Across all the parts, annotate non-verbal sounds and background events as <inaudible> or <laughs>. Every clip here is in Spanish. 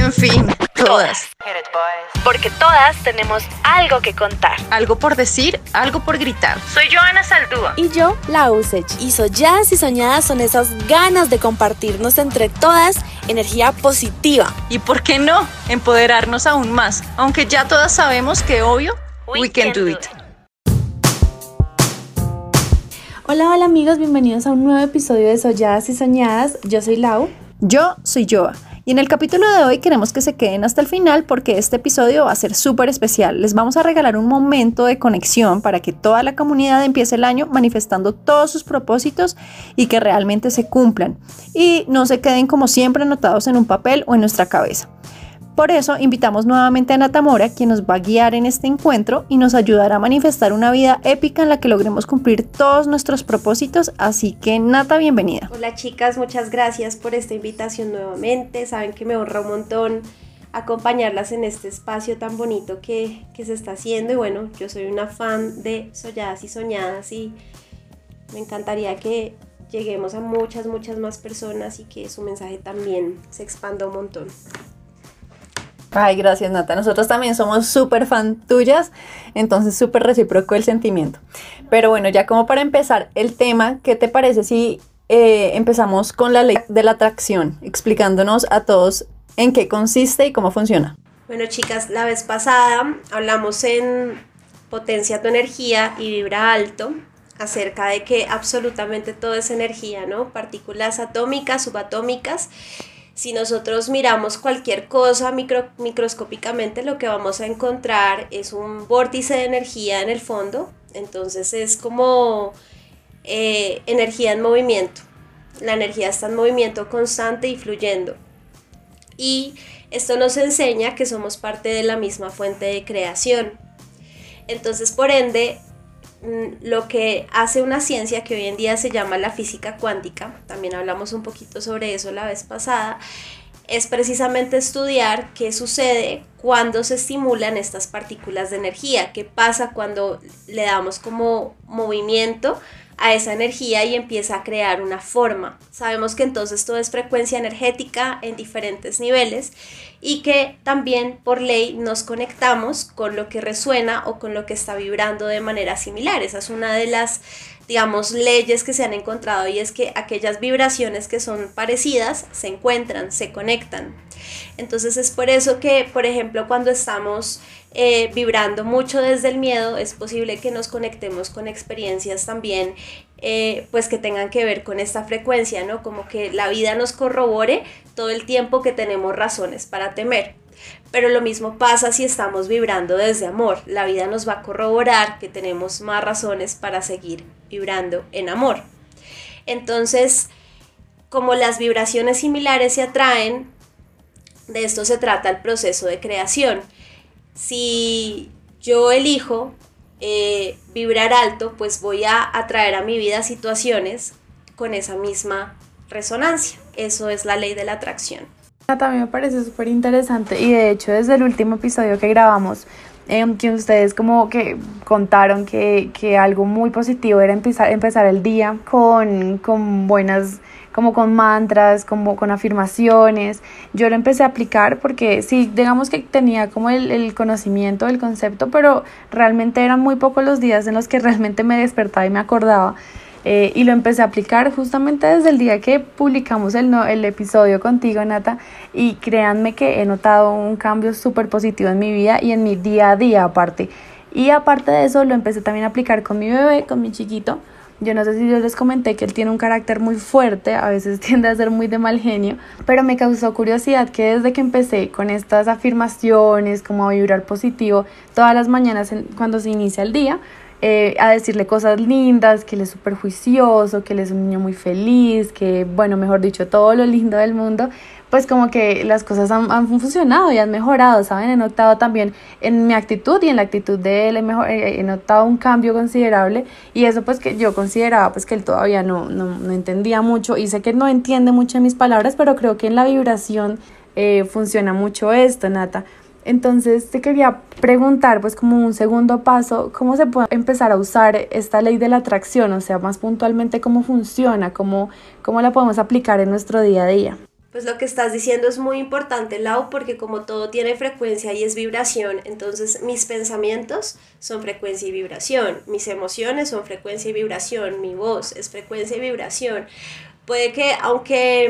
En fin, todas. Porque todas tenemos algo que contar. Algo por decir, algo por gritar. Soy Joana Saldúa. Y yo, la Usech. Y solladas y soñadas son esas ganas de compartirnos entre todas energía positiva. Y por qué no, empoderarnos aún más. Aunque ya todas sabemos que obvio, we, can, do it. Hola, hola amigos, bienvenidos a un nuevo episodio de Solladas y Soñadas. Yo soy Lau. Yo soy Joa. Y en el capítulo de hoy queremos que se queden hasta el final porque este episodio va a ser súper especial. Les vamos a regalar un momento de conexión para que toda la comunidad empiece el año manifestando todos sus propósitos y que realmente se cumplan. Y no se queden como siempre anotados en un papel o en nuestra cabeza. Por eso invitamos nuevamente a Nata Mora, quien nos va a guiar en este encuentro y nos ayudará a manifestar una vida épica en la que logremos cumplir todos nuestros propósitos. Así que Nata, bienvenida. Hola chicas, muchas gracias por esta invitación nuevamente. Saben que me honra un montón acompañarlas en este espacio tan bonito que, que se está haciendo. Y bueno, yo soy una fan de Solladas y Soñadas y me encantaría que lleguemos a muchas, muchas más personas y que su mensaje también se expanda un montón. Ay, gracias Nata. Nosotros también somos súper fan tuyas, entonces súper recíproco el sentimiento. Pero bueno, ya como para empezar el tema, ¿qué te parece si eh, empezamos con la ley de la atracción, explicándonos a todos en qué consiste y cómo funciona? Bueno chicas, la vez pasada hablamos en Potencia tu energía y Vibra Alto acerca de que absolutamente todo es energía, ¿no? Partículas atómicas, subatómicas si nosotros miramos cualquier cosa microscópicamente, lo que vamos a encontrar es un vórtice de energía en el fondo. Entonces es como eh, energía en movimiento. La energía está en movimiento constante y fluyendo. Y esto nos enseña que somos parte de la misma fuente de creación. Entonces, por ende, lo que hace una ciencia que hoy en día se llama la física cuántica, también hablamos un poquito sobre eso la vez pasada, es precisamente estudiar qué sucede cuando se estimulan estas partículas de energía, qué pasa cuando le damos como movimiento a esa energía y empieza a crear una forma. Sabemos que entonces todo es frecuencia energética en diferentes niveles y que también por ley nos conectamos con lo que resuena o con lo que está vibrando de manera similar. Esa es una de las digamos, leyes que se han encontrado y es que aquellas vibraciones que son parecidas se encuentran, se conectan. Entonces es por eso que, por ejemplo, cuando estamos eh, vibrando mucho desde el miedo, es posible que nos conectemos con experiencias también, eh, pues que tengan que ver con esta frecuencia, ¿no? Como que la vida nos corrobore todo el tiempo que tenemos razones para temer. Pero lo mismo pasa si estamos vibrando desde amor. La vida nos va a corroborar que tenemos más razones para seguir vibrando en amor. Entonces, como las vibraciones similares se atraen, de esto se trata el proceso de creación. Si yo elijo eh, vibrar alto, pues voy a atraer a mi vida situaciones con esa misma resonancia. Eso es la ley de la atracción. También me parece súper interesante y de hecho desde el último episodio que grabamos, en que ustedes como que contaron que, que algo muy positivo era empezar, empezar el día con, con buenas como con mantras, como con afirmaciones. Yo lo empecé a aplicar porque sí, digamos que tenía como el, el conocimiento del concepto, pero realmente eran muy pocos los días en los que <laughs> realmente me despertaba y me acordaba. Eh, y lo empecé a aplicar justamente desde el día que publicamos el, no, el episodio contigo, Nata, y créanme que he notado un cambio súper positivo en mi vida y en mi día a día aparte. Y aparte de eso, lo empecé también a aplicar con mi bebé, con mi chiquito. Yo no sé si yo les comenté que él tiene un carácter muy fuerte, a veces <laughs> tiende a ser muy de mal genio, pero me causó curiosidad que desde que empecé con estas afirmaciones, como a vibrar positivo, todas las mañanas cuando se inicia el día, eh, a decirle cosas lindas, que él es súper juicioso, que él es un niño muy feliz, que, bueno, mejor dicho, todo lo lindo del mundo, pues como que las cosas han, funcionado y han mejorado, ¿saben? He notado también en mi actitud y en la actitud de él, he, mejor, he notado un cambio considerable y eso pues que yo consideraba pues que él todavía no, no, no entendía mucho y sé que no entiende mucho mis palabras, pero creo que en la vibración eh, funciona mucho esto, Nata. Entonces te quería preguntar, pues como un segundo paso, ¿cómo se puede empezar a usar esta ley de la atracción? O sea, más puntualmente, ¿cómo funciona? ¿Cómo, cómo la podemos aplicar en nuestro día a día? Pues lo que estás diciendo es muy importante, Lau, porque como todo tiene frecuencia y es vibración, entonces mis pensamientos son frecuencia y vibración, mis emociones son frecuencia y vibración, mi voz es frecuencia y vibración. Puede que, aunque,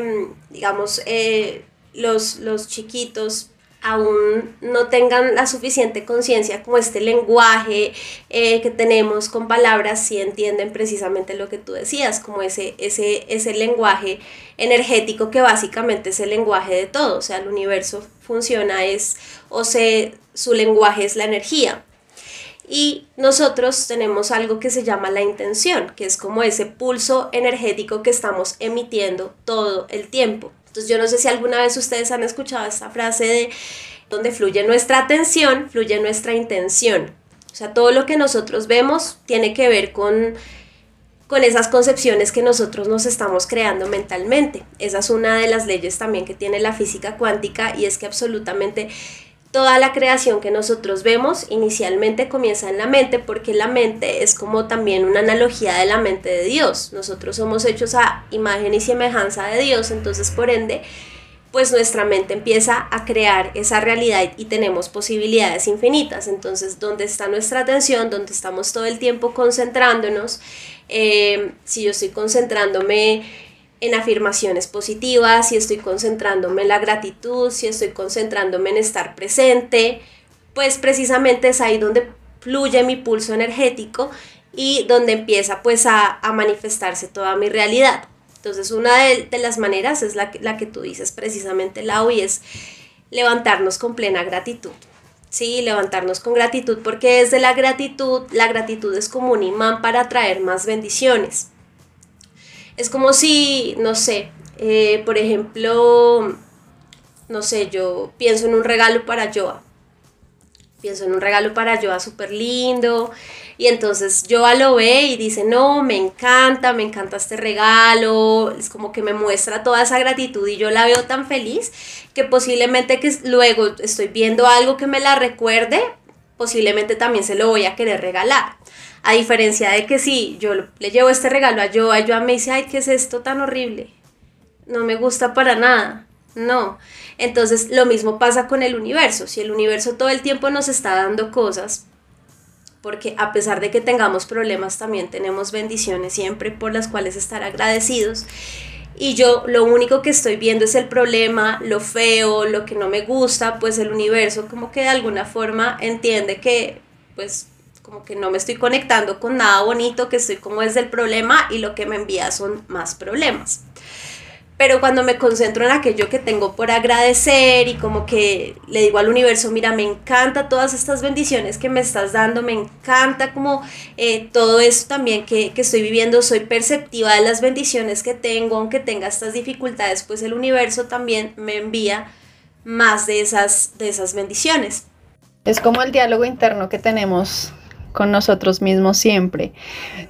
mm, digamos, eh, los, los chiquitos aún no tengan la suficiente conciencia como este lenguaje eh, que tenemos con palabras, si entienden precisamente lo que tú decías, como ese, ese, ese lenguaje energético que básicamente es el lenguaje de todo, o sea, el universo funciona es, o sea, su lenguaje es la energía. Y nosotros tenemos algo que se llama la intención, que es como ese pulso energético que estamos emitiendo todo el tiempo. Entonces yo no sé si alguna vez ustedes han escuchado esta frase de donde fluye nuestra atención, fluye nuestra intención. O sea, todo lo que nosotros vemos tiene que ver con, con esas concepciones que nosotros nos estamos creando mentalmente. Esa es una de las leyes también que tiene la física cuántica y es que absolutamente toda la creación que nosotros vemos inicialmente comienza en la mente porque la mente es como también una analogía de la mente de Dios. Nosotros somos hechos a imagen y semejanza de Dios, entonces por ende, pues nuestra mente empieza a crear esa realidad y tenemos posibilidades infinitas. Entonces, ¿dónde está nuestra atención? ¿Dónde estamos todo el tiempo concentrándonos? Eh, si yo estoy concentrándome en afirmaciones positivas, si estoy concentrándome en la gratitud, si estoy concentrándome en estar presente, pues precisamente es ahí donde fluye mi pulso energético y donde empieza pues a, manifestarse toda mi realidad. Entonces una de, las maneras es la, que tú dices precisamente, Lau, y es levantarnos con plena gratitud. Sí, levantarnos con gratitud porque desde la gratitud, la gratitud es como un imán para atraer más bendiciones. Es como si, no sé, eh, por ejemplo, no sé, yo pienso en un regalo para Joa. Pienso en un regalo para Joa súper lindo. Y entonces Joa lo ve y dice, no, me encanta, me encanta este regalo. Es como que me muestra toda esa gratitud y yo la veo tan feliz que posiblemente que luego estoy viendo algo que me la recuerde, posiblemente también se lo voy a querer regalar. A diferencia de que si yo le llevo este regalo a yo, a yo me dice, ay, ¿qué es esto tan horrible? No me gusta para nada. No. Entonces lo mismo pasa con el universo. Si el universo todo el tiempo nos está dando cosas, porque a pesar de que tengamos problemas, también tenemos bendiciones siempre por las cuales estar agradecidos. Y yo lo único que estoy viendo es el problema, lo feo, lo que no me gusta, pues el universo como que de alguna forma entiende que pues como que no me estoy conectando con nada bonito, que estoy como desde el problema y lo que me envía son más problemas. Pero cuando me concentro en aquello que tengo por agradecer y como que le digo al universo, mira, me encanta todas estas bendiciones que me estás dando, me encanta como eh, todo eso también que, que estoy viviendo, soy perceptiva de las bendiciones que tengo, aunque tenga estas dificultades, pues el universo también me envía más de esas, de esas bendiciones. Es como el diálogo interno que tenemos con nosotros mismos siempre.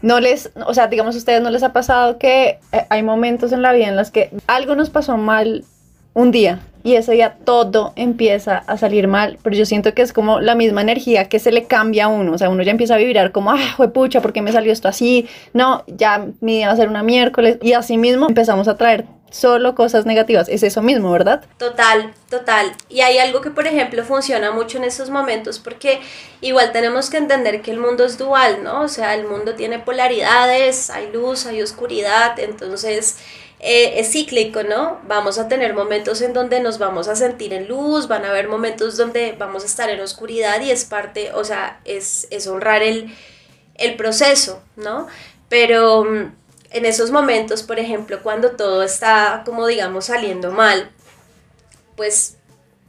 No les, o sea, digamos, a ustedes no les ha pasado que eh, hay momentos en la vida en los que algo nos pasó mal un día y ese día todo empieza a salir mal, pero yo siento que es como la misma energía que se le cambia a uno, o sea, uno ya empieza a vibrar como, ah, pucha, ¿por qué me salió esto así? No, ya mi día va a ser una miércoles y así mismo empezamos a traer solo cosas negativas. Es eso mismo, ¿verdad? Total, total. Y hay algo que, por ejemplo, funciona mucho en esos momentos porque igual tenemos que entender que el mundo es dual, ¿no? O sea, el mundo tiene polaridades, hay luz, hay oscuridad, entonces... Eh, es cíclico, ¿no? Vamos a tener momentos en donde nos vamos a sentir en luz, van a haber momentos donde vamos a estar en oscuridad y es parte, o sea, es, es honrar el, el proceso, ¿no? Pero mm, en esos momentos, por ejemplo, cuando todo está como digamos saliendo mal, pues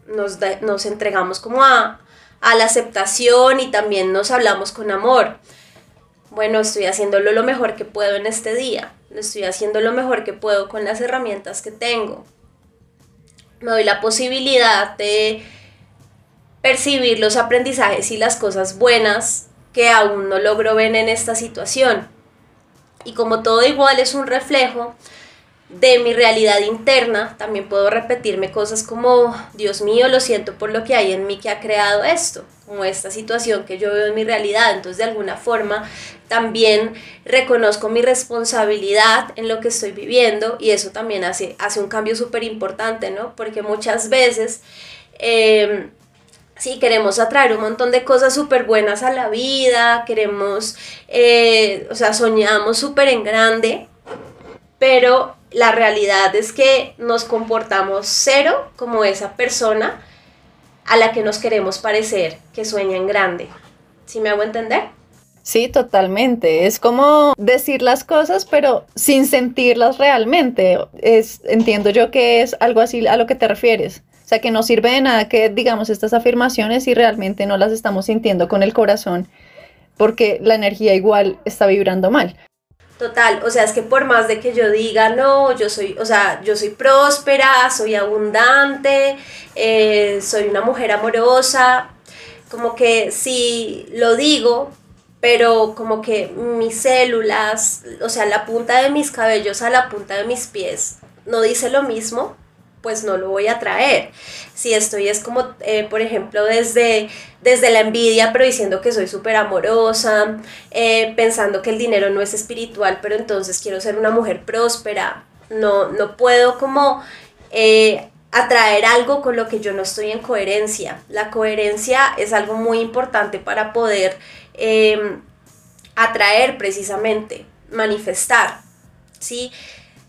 nos, nos entregamos como a, a la aceptación y también nos hablamos con amor. bueno, estoy haciéndolo lo mejor que puedo en este día, estoy haciendo lo mejor que puedo con las herramientas que tengo. Me doy la posibilidad de percibir los aprendizajes y las cosas buenas que aún no logro ver en esta situación. Y como todo igual es un reflejo de mi realidad interna, también puedo repetirme cosas como, Dios mío, lo siento por lo que hay en mí que ha creado esto, como esta situación que yo veo en mi realidad. Entonces, de alguna forma, también reconozco mi responsabilidad en lo que estoy viviendo y eso también hace, hace un cambio súper importante, ¿no? Porque muchas veces... Eh, Sí, queremos atraer un montón de cosas súper buenas a la vida, queremos, eh, o sea, soñamos súper en grande, pero la realidad es que nos comportamos cero como esa persona a la que nos queremos parecer, que sueña en grande. ¿Sí me hago entender? Sí, totalmente. Es como decir las cosas, pero sin sentirlas realmente. Es, entiendo yo que es algo así a lo que te refieres sea, que no sirve de nada que digamos estas afirmaciones si realmente no las estamos sintiendo con el corazón, porque la energía igual está vibrando mal. Total, o sea, es que por más de que yo diga, no, yo soy, o sea, yo soy próspera, soy abundante, eh, soy una mujer amorosa, como que si lo digo, pero como que mis células, o sea, la punta de mis cabellos a la punta de mis pies, no dice lo mismo, pues no lo voy a traer. Si estoy es como, eh, por ejemplo, desde, desde la envidia, pero diciendo que soy súper amorosa, eh, pensando que el dinero no es espiritual, pero entonces quiero ser una mujer próspera. No, no puedo como eh, atraer algo con lo que yo no estoy en coherencia. La coherencia es algo muy importante para poder em, atraer precisamente, manifestar. ¿sí?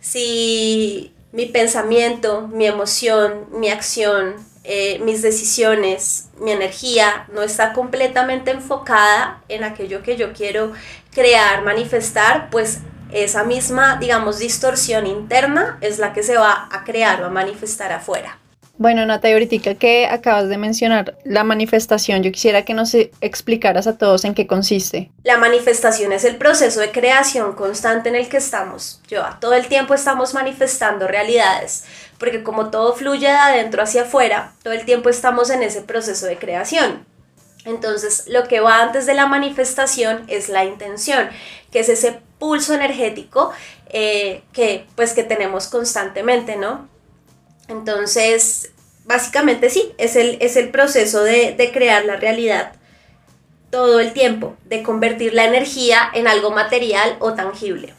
Si mi pensamiento, mi emoción, mi acción, eh, mis decisiones, mi energía no está completamente enfocada en aquello que yo quiero crear, manifestar, pues esa misma, digamos, distorsión interna es la que se va a crear o a manifestar afuera. Bueno, Nata, y ahorita que acabas de mencionar la manifestación, yo quisiera que nos explicaras a todos en qué consiste. La manifestación es el proceso de creación constante en el que estamos. Yo todo el tiempo estamos manifestando realidades, porque como todo fluye de adentro hacia afuera, todo el tiempo estamos en ese proceso de creación. Entonces, lo que va antes de la manifestación es la intención, que es ese pulso energético eh, que, pues, que tenemos constantemente, ¿no? Entonces, básicamente sí, es el, es el proceso de, crear la realidad todo el tiempo, de convertir la energía en algo material o tangible.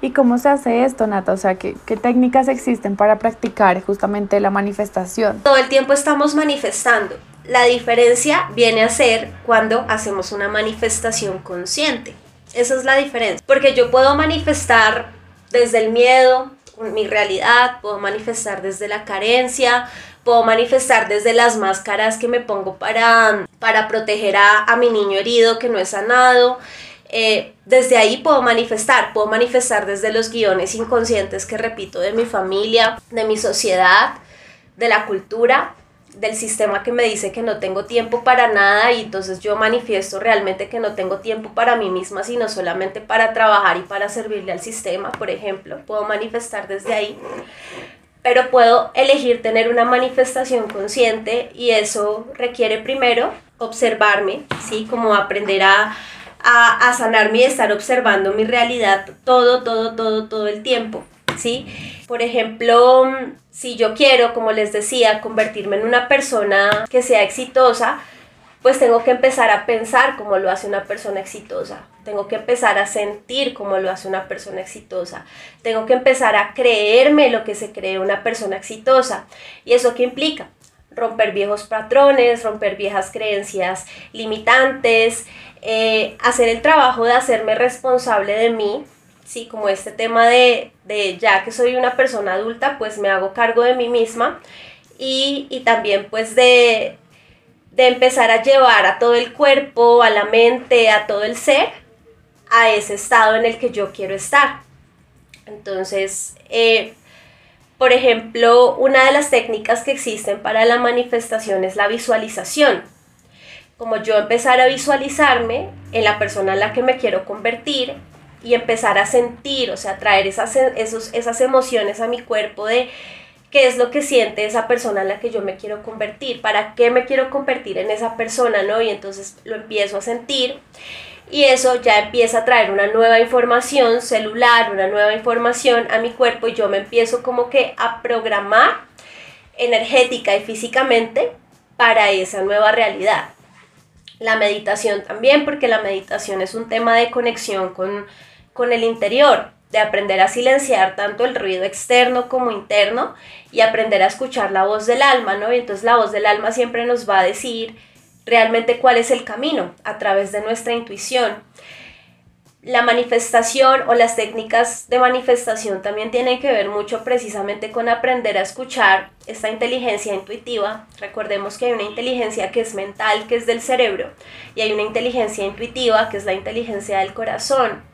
¿Y cómo se hace esto, Nata? O sea, ¿qué, ¿qué, técnicas existen para practicar justamente la manifestación? Todo el tiempo estamos manifestando. La diferencia viene a ser cuando hacemos una manifestación consciente. Esa es la diferencia. Porque yo puedo manifestar desde el miedo, mi realidad, puedo manifestar desde la carencia, puedo manifestar desde las máscaras que me pongo para, para proteger a, a mi niño herido que no es sanado. Eh, desde ahí puedo manifestar, puedo manifestar desde los guiones inconscientes que repito de mi familia, de mi sociedad, de la cultura, del sistema que me dice que no tengo tiempo para nada y entonces yo manifiesto realmente que no tengo tiempo para mí misma, sino solamente para trabajar y para servirle al sistema, por ejemplo, puedo manifestar desde ahí. Pero puedo elegir tener una manifestación consciente y eso requiere primero observarme, ¿sí? Como aprender a, a, a sanarme y estar observando mi realidad todo, todo, todo, todo el tiempo, ¿sí? Por ejemplo, si yo quiero, como les decía, convertirme en una persona que sea exitosa, pues tengo que empezar a pensar como lo hace una persona exitosa. Tengo que empezar a sentir como lo hace una persona exitosa. Tengo que empezar a creerme lo que se cree una persona exitosa. ¿Y eso qué implica? Romper viejos patrones, romper viejas creencias limitantes, eh, hacer el trabajo de hacerme responsable de mí, sí, como este tema de, ya que soy una persona adulta, pues me hago cargo de mí misma y, también pues de, de empezar a llevar a todo el cuerpo, a la mente, a todo el ser, a ese estado en el que yo quiero estar. Entonces, eh, por ejemplo, una de las técnicas que existen para la manifestación es la visualización. Como yo empezar a visualizarme en la persona en la que me quiero convertir y empezar a sentir, o sea, traer esas, esos, esas emociones a mi cuerpo de qué es lo que siente esa persona en la que yo me quiero convertir, para qué me quiero convertir en esa persona, ¿no? Y entonces lo empiezo a sentir y eso ya empieza a traer una nueva información celular, una nueva información a mi cuerpo y yo me empiezo como que a programar energética y físicamente para esa nueva realidad. La meditación también, porque la meditación es un tema de conexión con, con el interior, de aprender a silenciar tanto el ruido externo como interno y aprender a escuchar la voz del alma, ¿no? Y entonces la voz del alma siempre nos va a decir realmente cuál es el camino a través de nuestra intuición. La manifestación o las técnicas de manifestación también tienen que ver mucho precisamente con aprender a escuchar esta inteligencia intuitiva. Recordemos que hay una inteligencia que es mental, que es del cerebro, y hay una inteligencia intuitiva, que es la inteligencia del corazón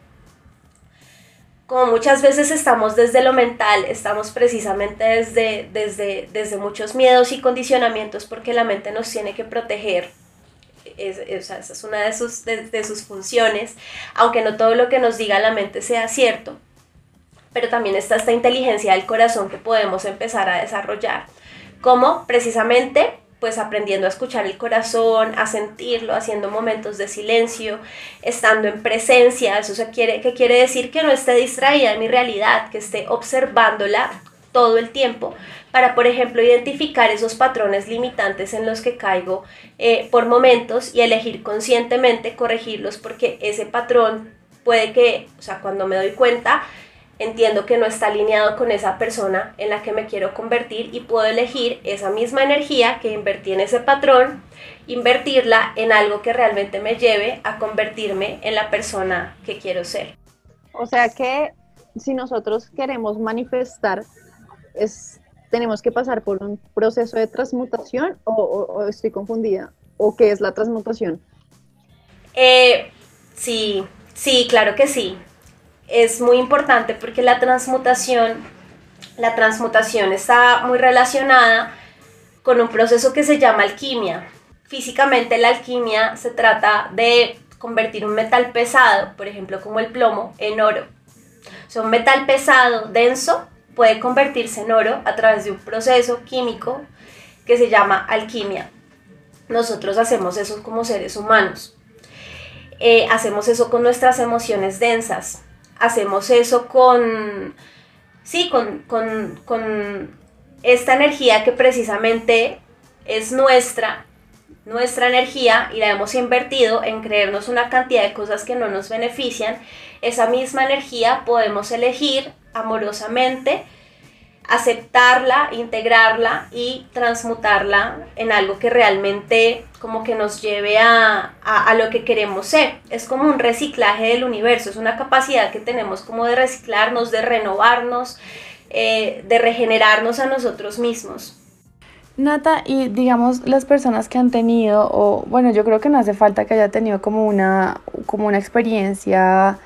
como muchas veces estamos desde lo mental, estamos precisamente desde, desde, desde muchos miedos y condicionamientos porque la mente nos tiene que proteger. esa es una de sus, de sus funciones, aunque no todo lo que nos diga la mente sea cierto. Pero también está esta inteligencia del corazón que podemos empezar a desarrollar. Como precisamente pues aprendiendo a escuchar el corazón, a sentirlo, haciendo momentos de silencio, estando en presencia, eso se quiere, que quiere decir que no esté distraída en mi realidad, que esté observándola todo el tiempo, para, por ejemplo, identificar esos patrones limitantes en los que caigo eh, por momentos y elegir conscientemente corregirlos, porque ese patrón puede que, o sea, cuando me doy cuenta, entiendo que no está alineado con esa persona en la que me quiero convertir y puedo elegir esa misma energía que invertí en ese patrón, invertirla en algo que realmente me lleve a convertirme en la persona que quiero ser. O sea que si nosotros queremos manifestar, es, tenemos que pasar por un proceso de transmutación o, estoy confundida, o qué es la transmutación. Eh, sí, sí, claro que sí es muy importante porque la transmutación, la transmutación está muy relacionada con un proceso que se llama alquimia. Físicamente la alquimia se trata de convertir un metal pesado, por ejemplo como el plomo, en oro. Un metal pesado, denso, puede convertirse en oro a través de un proceso químico que se llama alquimia. Nosotros hacemos eso como seres humanos. Eh, hacemos eso con nuestras emociones densas, hacemos eso con, sí, con, con, esta energía que precisamente es nuestra, nuestra energía y la hemos invertido en creernos una cantidad de cosas que no nos benefician, esa misma energía podemos elegir amorosamente aceptarla, integrarla y transmutarla en algo que realmente como que nos lleve a, lo que queremos ser. Es como un reciclaje del universo, es una capacidad que tenemos como de reciclarnos, de renovarnos, eh, de regenerarnos a nosotros mismos. Nata, y digamos las personas que han tenido, o bueno, yo creo que no hace falta que haya tenido como una, como una experiencia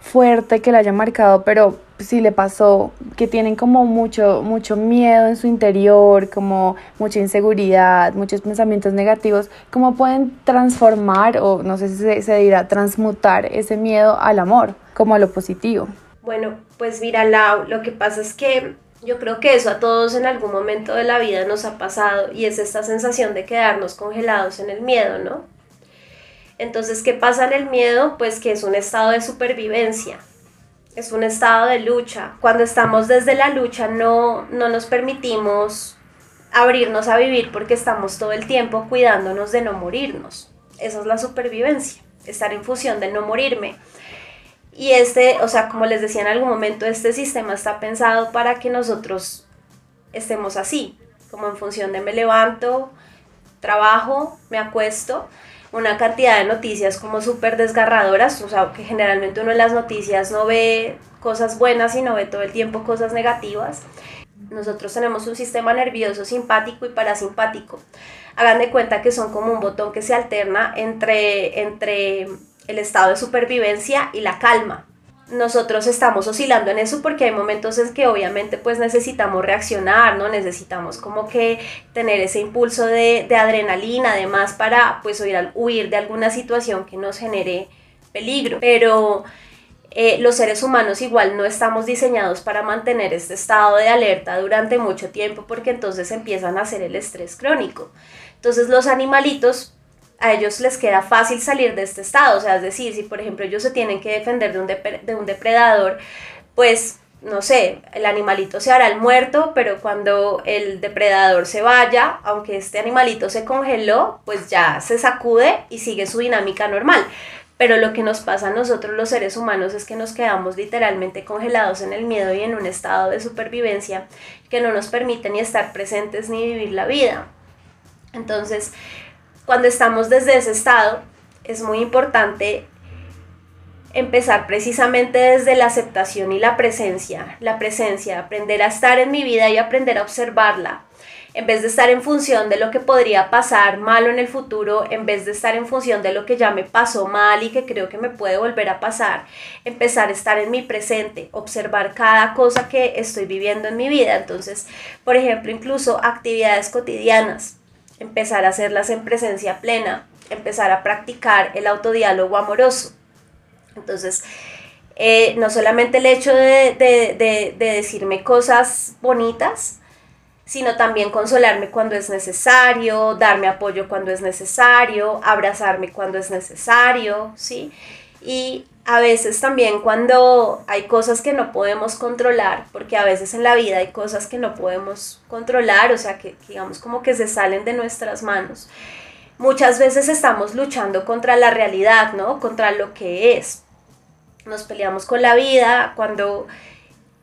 fuerte que la haya marcado, pero si le pasó que tienen como mucho, mucho miedo en su interior, como mucha inseguridad, muchos pensamientos negativos, ¿cómo pueden transformar o no sé si se, dirá transmutar ese miedo al amor, como a lo positivo? Bueno, pues mira, Lau, lo que pasa es que yo creo que eso a todos en algún momento de la vida nos ha pasado y es esta sensación de quedarnos congelados en el miedo, ¿no? Entonces, ¿qué pasa en el miedo? Pues que es un estado de supervivencia, es un estado de lucha. Cuando estamos desde la lucha no, no nos permitimos abrirnos a vivir porque estamos todo el tiempo cuidándonos de no morirnos. Esa es la supervivencia, estar en función de no morirme. Y este, o sea, como les decía en algún momento, este sistema está pensado para que nosotros estemos así, como en función de me levanto, trabajo, me acuesto una cantidad de noticias como súper desgarradoras, o sea, que generalmente uno en las noticias no ve cosas buenas y no ve todo el tiempo cosas negativas. Nosotros tenemos un sistema nervioso simpático y parasimpático. Hagan de cuenta que son como un botón que se alterna entre, entre el estado de supervivencia y la calma. Nosotros estamos oscilando en eso porque hay momentos en que obviamente pues necesitamos reaccionar, ¿no? Necesitamos como que tener ese impulso de, de adrenalina además para pues huir, huir de alguna situación que nos genere peligro. Pero eh, los seres humanos igual no estamos diseñados para mantener este estado de alerta durante mucho tiempo porque entonces empiezan a hacer el estrés crónico. Entonces los animalitos a ellos les queda fácil salir de este estado. O sea, es decir, si por ejemplo ellos se tienen que defender de un, de un depredador, pues no sé, el animalito se hará el muerto, pero cuando el depredador se vaya, aunque este animalito se congeló, pues ya se sacude y sigue su dinámica normal. Pero lo que nos pasa a nosotros los seres humanos es que nos quedamos literalmente congelados en el miedo y en un estado de supervivencia que no nos permite ni estar presentes ni vivir la vida. Entonces, cuando estamos desde ese estado, es muy importante empezar precisamente desde la aceptación y la presencia, la presencia, aprender a estar en mi vida y aprender a observarla, en vez de estar en función de lo que podría pasar malo en el futuro, en vez de estar en función de lo que ya me pasó mal y que creo que me puede volver a pasar, empezar a estar en mi presente, observar cada cosa que estoy viviendo en mi vida. Entonces, por ejemplo, incluso actividades cotidianas empezar a hacerlas en presencia plena, empezar a practicar el autodiálogo amoroso. Entonces, eh, no solamente el hecho de, de, de, decirme cosas bonitas, sino también consolarme cuando es necesario, darme apoyo cuando es necesario, abrazarme cuando es necesario, ¿sí? Y a veces también cuando hay cosas que no podemos controlar, porque a veces en la vida hay cosas que no podemos controlar, o sea, que digamos como que se salen de nuestras manos. Muchas veces estamos luchando contra la realidad, ¿no? Contra lo que es. Nos peleamos con la vida cuando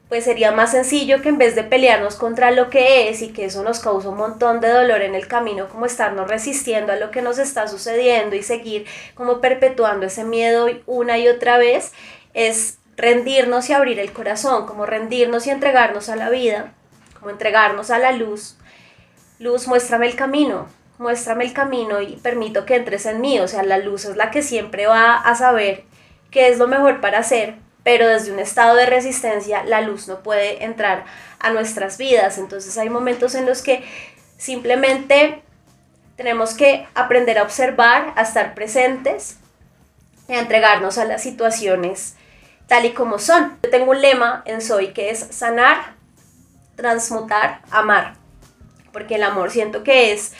pues sería más sencillo que en vez de pelearnos contra lo que es y que eso nos causa un montón de dolor en el camino, como estarnos resistiendo a lo que nos está sucediendo y seguir como perpetuando ese miedo una y otra vez, es rendirnos y abrir el corazón, como rendirnos y entregarnos a la vida, como entregarnos a la luz. Luz, muéstrame el camino, muéstrame el camino y permito que entres en mí, o sea, la luz es la que siempre va a saber qué es lo mejor para hacer pero desde un estado de resistencia la luz no puede entrar a nuestras vidas. Entonces hay momentos en los que simplemente tenemos que aprender a observar, a estar presentes y a entregarnos a las situaciones tal y como son. Yo tengo un lema en Soy que es sanar, transmutar, amar, porque el amor siento que es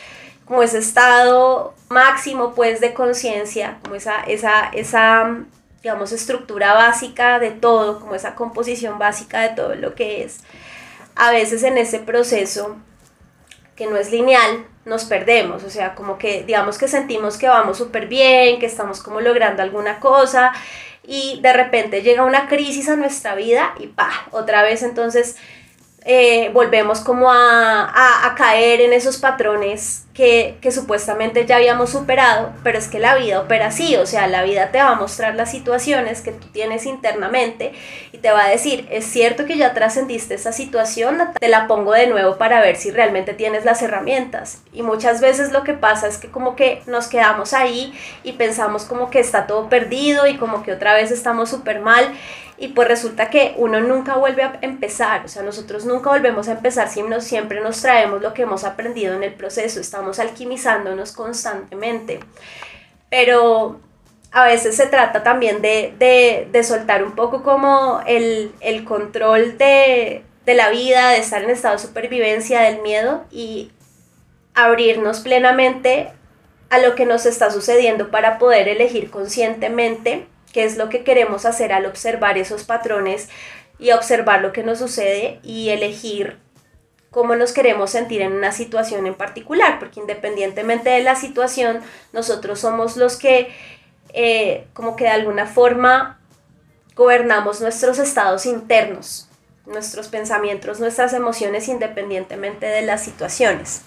como ese estado máximo pues de conciencia, como esa, esa, esa digamos, estructura básica de todo, como esa composición básica de todo lo que es. A veces en ese proceso, que no es lineal, nos perdemos, o sea, como que digamos que sentimos que vamos súper bien, que estamos como logrando alguna cosa y de repente llega una crisis a nuestra vida y pa, otra vez entonces eh, volvemos como a, a, caer en esos patrones que, que, supuestamente ya habíamos superado, pero es que la vida opera así, o sea, la vida te va a mostrar las situaciones que tú tienes internamente y te va a decir, es cierto que ya trascendiste esa situación, te la pongo de nuevo para ver si realmente tienes las herramientas. Y muchas veces lo que pasa es que como que nos quedamos ahí y pensamos como que está todo perdido y como que otra vez estamos súper mal y pues resulta que uno nunca vuelve a empezar, o sea, nosotros nunca volvemos a empezar, sino siempre nos traemos lo que hemos aprendido en el proceso, estamos alquimizándonos constantemente. Pero a veces se trata también de, de, soltar un poco como el, el control de, de la vida, de estar en estado de supervivencia, del miedo y abrirnos plenamente a lo que nos está sucediendo para poder elegir conscientemente qué es lo que queremos hacer al observar esos patrones y observar lo que nos sucede y elegir cómo nos queremos sentir en una situación en particular, porque independientemente de la situación, nosotros somos los que eh, como que de alguna forma gobernamos nuestros estados internos, nuestros pensamientos, nuestras emociones independientemente de las situaciones.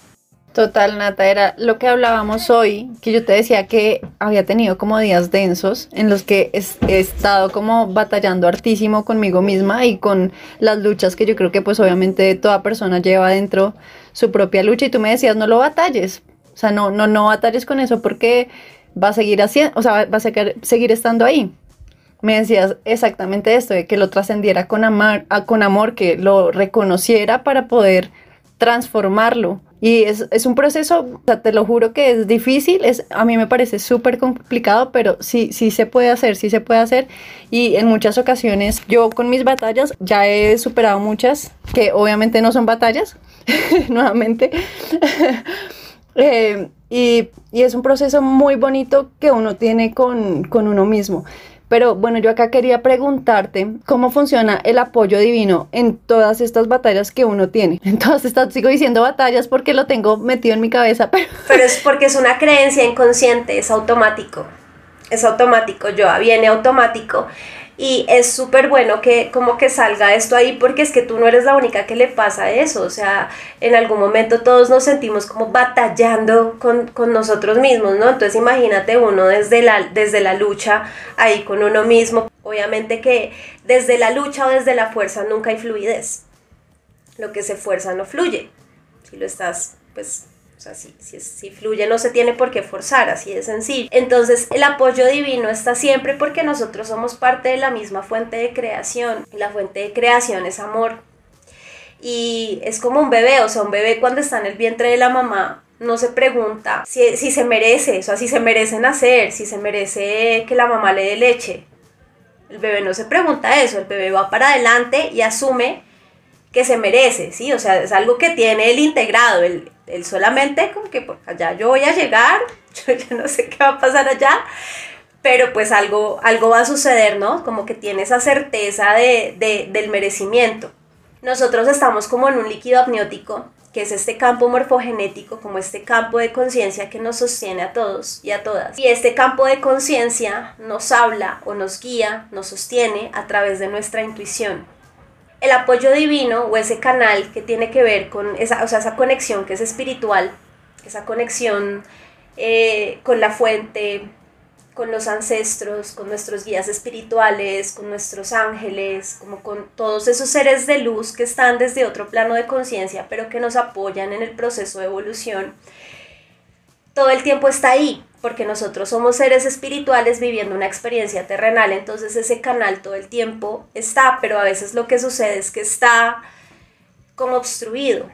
Total, Nata, era lo que hablábamos hoy, que yo te decía que había tenido como días densos en los que he estado como batallando hartísimo conmigo misma y con las luchas que yo creo que pues obviamente toda persona lleva dentro su propia lucha y tú me decías no lo batalles, o sea, no, no, no batalles con eso porque va a seguir haciendo, o sea, va a seguir, estando ahí. me decías exactamente esto, de que lo trascendiera con, con amor, que lo reconociera para poder transformarlo. Y es, es, un proceso, o te lo juro que es difícil, es, a mí me parece súper complicado, pero sí, sí se puede hacer, sí se puede hacer. Y en muchas ocasiones yo con mis batallas ya he superado muchas, que obviamente no son batallas, <laughs> nuevamente. <laughs> eh, y, y, es un proceso muy bonito que uno tiene con, con uno mismo. Pero bueno, yo acá quería preguntarte cómo funciona el apoyo divino en todas estas batallas que uno tiene. <laughs> En todas estas, sigo diciendo batallas porque lo tengo metido en mi cabeza, <laughs> pero... Pero es porque es una creencia inconsciente, es automático. Es automático, yo viene automático y es súper bueno que como que salga esto ahí porque es que tú no eres la única que le pasa eso, o sea, en algún momento todos nos sentimos como batallando con, nosotros mismos, ¿no? Entonces imagínate uno desde la, desde la lucha ahí con uno mismo, obviamente que desde la lucha o desde la fuerza nunca hay fluidez, lo que se fuerza no fluye, si lo estás pues o sea, si, si, fluye no se tiene por qué forzar, así de sencillo. Entonces el apoyo divino está siempre porque nosotros somos parte de la misma fuente de creación. La fuente de creación es amor. Y es como un bebé, o sea, un bebé cuando está en el vientre de la mamá no se pregunta si, se merece, o sea, si se merece nacer, si se merece que la mamá le dé leche. El bebé no se pregunta eso, el bebé va para adelante y asume que se merece, ¿sí? O sea, es algo que tiene él integrado, él, solamente como que por allá yo voy a llegar, <laughs> yo, no sé qué va a pasar allá, pero pues algo, algo va a suceder, ¿no? Como que tiene esa certeza de, de, del merecimiento. Nosotros estamos como en un líquido amniótico, que es este campo morfogenético, como este campo de conciencia que nos sostiene a todos y a todas. Y este campo de conciencia nos habla o nos guía, nos sostiene a través de nuestra intuición el apoyo divino o ese canal que tiene que ver con esa, o sea, esa conexión que es espiritual, esa conexión eh, con la fuente, con los ancestros, con nuestros guías espirituales, con nuestros ángeles, como con todos esos seres de luz que están desde otro plano de conciencia, pero que nos apoyan en el proceso de evolución, todo el tiempo está ahí porque nosotros somos seres espirituales viviendo una experiencia terrenal, entonces ese canal todo el tiempo está, pero a veces lo que sucede es que está como obstruido.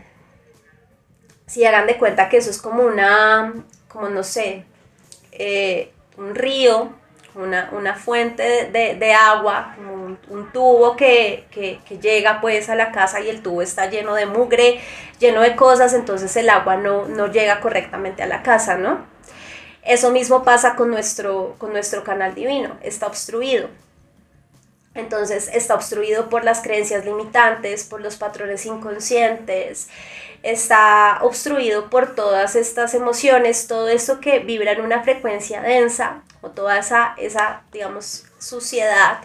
Si hagan de cuenta que eso es como una, como no sé, eh, un río, una, fuente de, agua, un, tubo que, llega pues a la casa y el tubo está lleno de mugre, lleno de cosas, entonces el agua no, no llega correctamente a la casa, ¿no? Eso mismo pasa con nuestro, con nuestro canal divino, está obstruido. Entonces está obstruido por las creencias limitantes, por los patrones inconscientes, está obstruido por todas estas emociones, todo eso que vibra en una frecuencia densa, o toda esa, esa digamos, suciedad,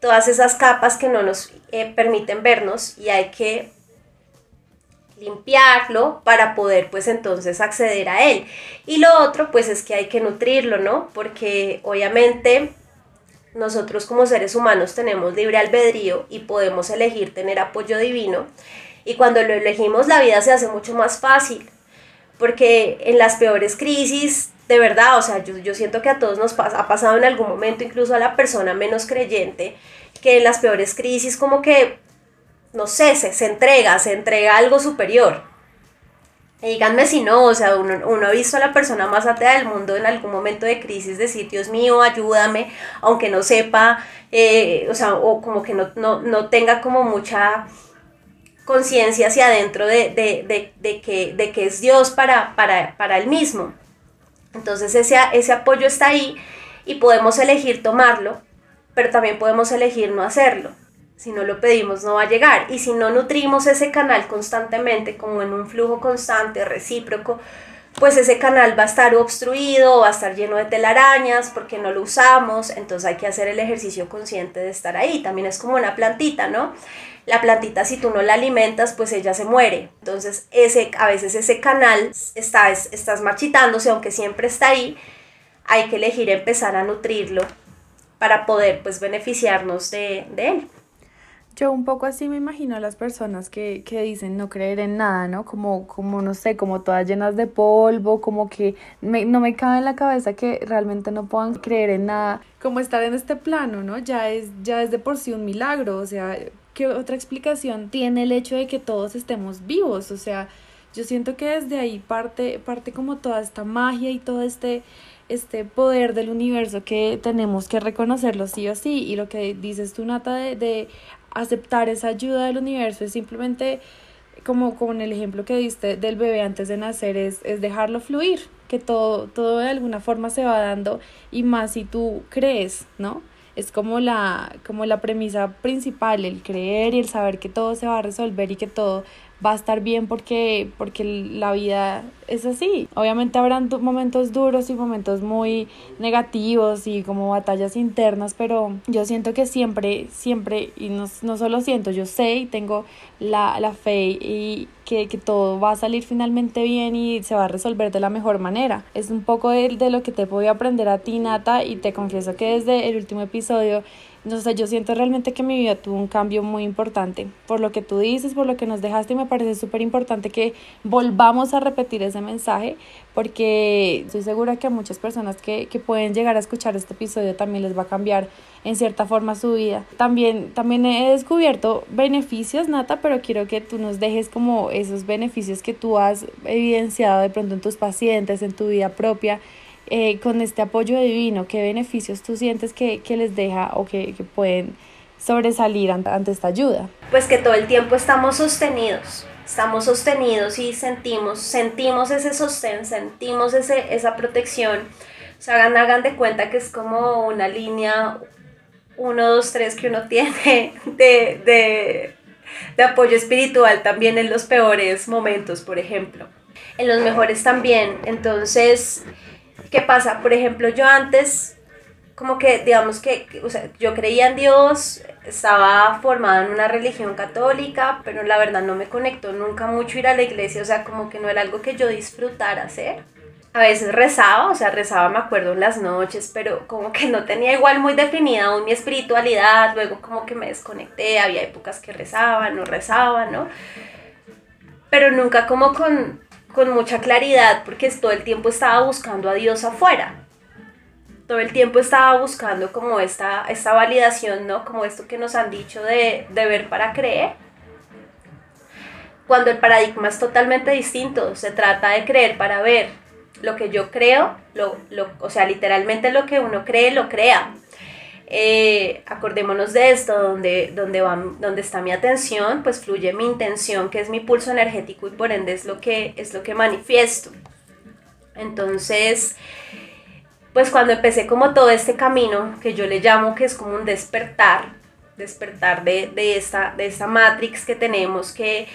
todas esas capas que no nos eh, permiten vernos y hay que limpiarlo para poder pues entonces acceder a él. Y lo otro pues es que hay que nutrirlo, ¿no? Porque obviamente nosotros como seres humanos tenemos libre albedrío y podemos elegir tener apoyo divino. Y cuando lo elegimos la vida se hace mucho más fácil. Porque en las peores crisis, de verdad, o sea, yo, yo siento que a todos nos ha pasado en algún momento, incluso a la persona menos creyente, que en las peores crisis como que no sé, se, entrega, se entrega algo superior. Y díganme si no, o sea, uno, ha visto a la persona más atea del mundo en algún momento de crisis decir, Dios mío, ayúdame, aunque no sepa, eh, o sea, o como que no, tenga como mucha conciencia hacia adentro de, que, de que es Dios para, para, para él mismo. Entonces ese, ese apoyo está ahí y podemos elegir tomarlo, pero también podemos elegir no hacerlo. Si no lo pedimos no va a llegar. Y si no nutrimos ese canal constantemente, como en un flujo constante, recíproco, pues ese canal va a estar obstruido, va a estar lleno de telarañas porque no lo usamos, entonces hay que hacer el ejercicio consciente de estar ahí. También es como una plantita, ¿no? La plantita si tú no la alimentas, pues ella se muere. Entonces ese, a veces ese canal está, estás marchitándose, aunque siempre está ahí, hay que elegir empezar a nutrirlo para poder pues beneficiarnos de, de él. Yo un poco así me imagino a las personas que, que dicen no creer en nada, ¿no? Como, como, no sé, como todas llenas de polvo, como que no me cabe en la cabeza que realmente no puedan creer en nada. Como estar en este plano, ¿no? Ya es, ya es de por sí un milagro, o sea, ¿qué otra explicación tiene el hecho de que todos estemos vivos? O sea, yo siento que desde ahí parte, parte como toda esta magia y todo este este poder del universo que tenemos que reconocerlo sí o sí. Y lo que dices tú, Nata, de, de aceptar esa ayuda del universo es simplemente como con el ejemplo que diste del bebé antes de nacer es, es dejarlo fluir, que todo, todo de alguna forma se va dando y más si tú crees, ¿no? Es como la, como la premisa principal, el creer y el saber que todo se va a resolver y que todo va a estar bien porque, porque la vida es así. Obviamente habrán momentos duros y momentos muy negativos y como batallas internas, pero yo siento que siempre, siempre, y no, no solo siento, yo sé y tengo la, la fe y que, que, todo va a salir finalmente bien y se va a resolver de la mejor manera. Es un poco de, de lo que te voy a aprender a ti, Nata, y te confieso que desde el último episodio no sé, yo siento realmente que mi vida tuvo un cambio muy importante. Por lo que tú dices, por lo que nos dejaste, me parece súper importante que volvamos a repetir ese mensaje, porque estoy segura que a muchas personas que, que pueden llegar a escuchar este episodio también les va a cambiar en cierta forma su vida. También, también he descubierto beneficios, Nata, pero quiero que tú nos dejes como esos beneficios que tú has evidenciado de pronto en tus pacientes, en tu vida propia eh, con este apoyo divino, qué beneficios tú sientes que, que les deja o que, que pueden sobresalir ante, ante esta ayuda? Pues que todo el tiempo estamos sostenidos, estamos sostenidos y sentimos, sentimos ese sostén, sentimos ese, esa protección. O sea, hagan, hagan de cuenta que es como una línea 1, 2, 3 que uno <laughs> tiene de, de, de apoyo espiritual también en los peores momentos, por ejemplo. En los mejores también. Entonces, ¿Qué pasa? Por ejemplo, yo antes, como que, digamos que, o sea, yo creía en Dios, estaba formada en una religión católica, pero la verdad no me conectó nunca mucho ir a la iglesia, o sea, como que no era algo que yo disfrutara hacer. A veces rezaba, o sea, rezaba, me acuerdo, en las noches, pero como que no tenía igual muy definida aún mi espiritualidad, luego como que me desconecté, había épocas que rezaba, no rezaba, ¿no? Pero nunca como con, con mucha claridad porque todo el tiempo estaba buscando a Dios afuera. Todo el tiempo estaba buscando como esta, esta validación, ¿no? Como esto que nos han dicho de, de ver para creer. Cuando el paradigma es totalmente distinto, se trata de creer para ver. Lo que yo creo, lo, lo, o sea, literalmente lo que uno cree, lo crea. Eh, acordémonos de esto, donde, donde, va, donde está mi atención, pues fluye mi intención, que es mi pulso energético y por ende es lo que, es lo que manifiesto. Entonces, pues cuando empecé como todo este camino, que yo le llamo que es como un despertar, despertar de, de, esta, de esta matrix que tenemos, que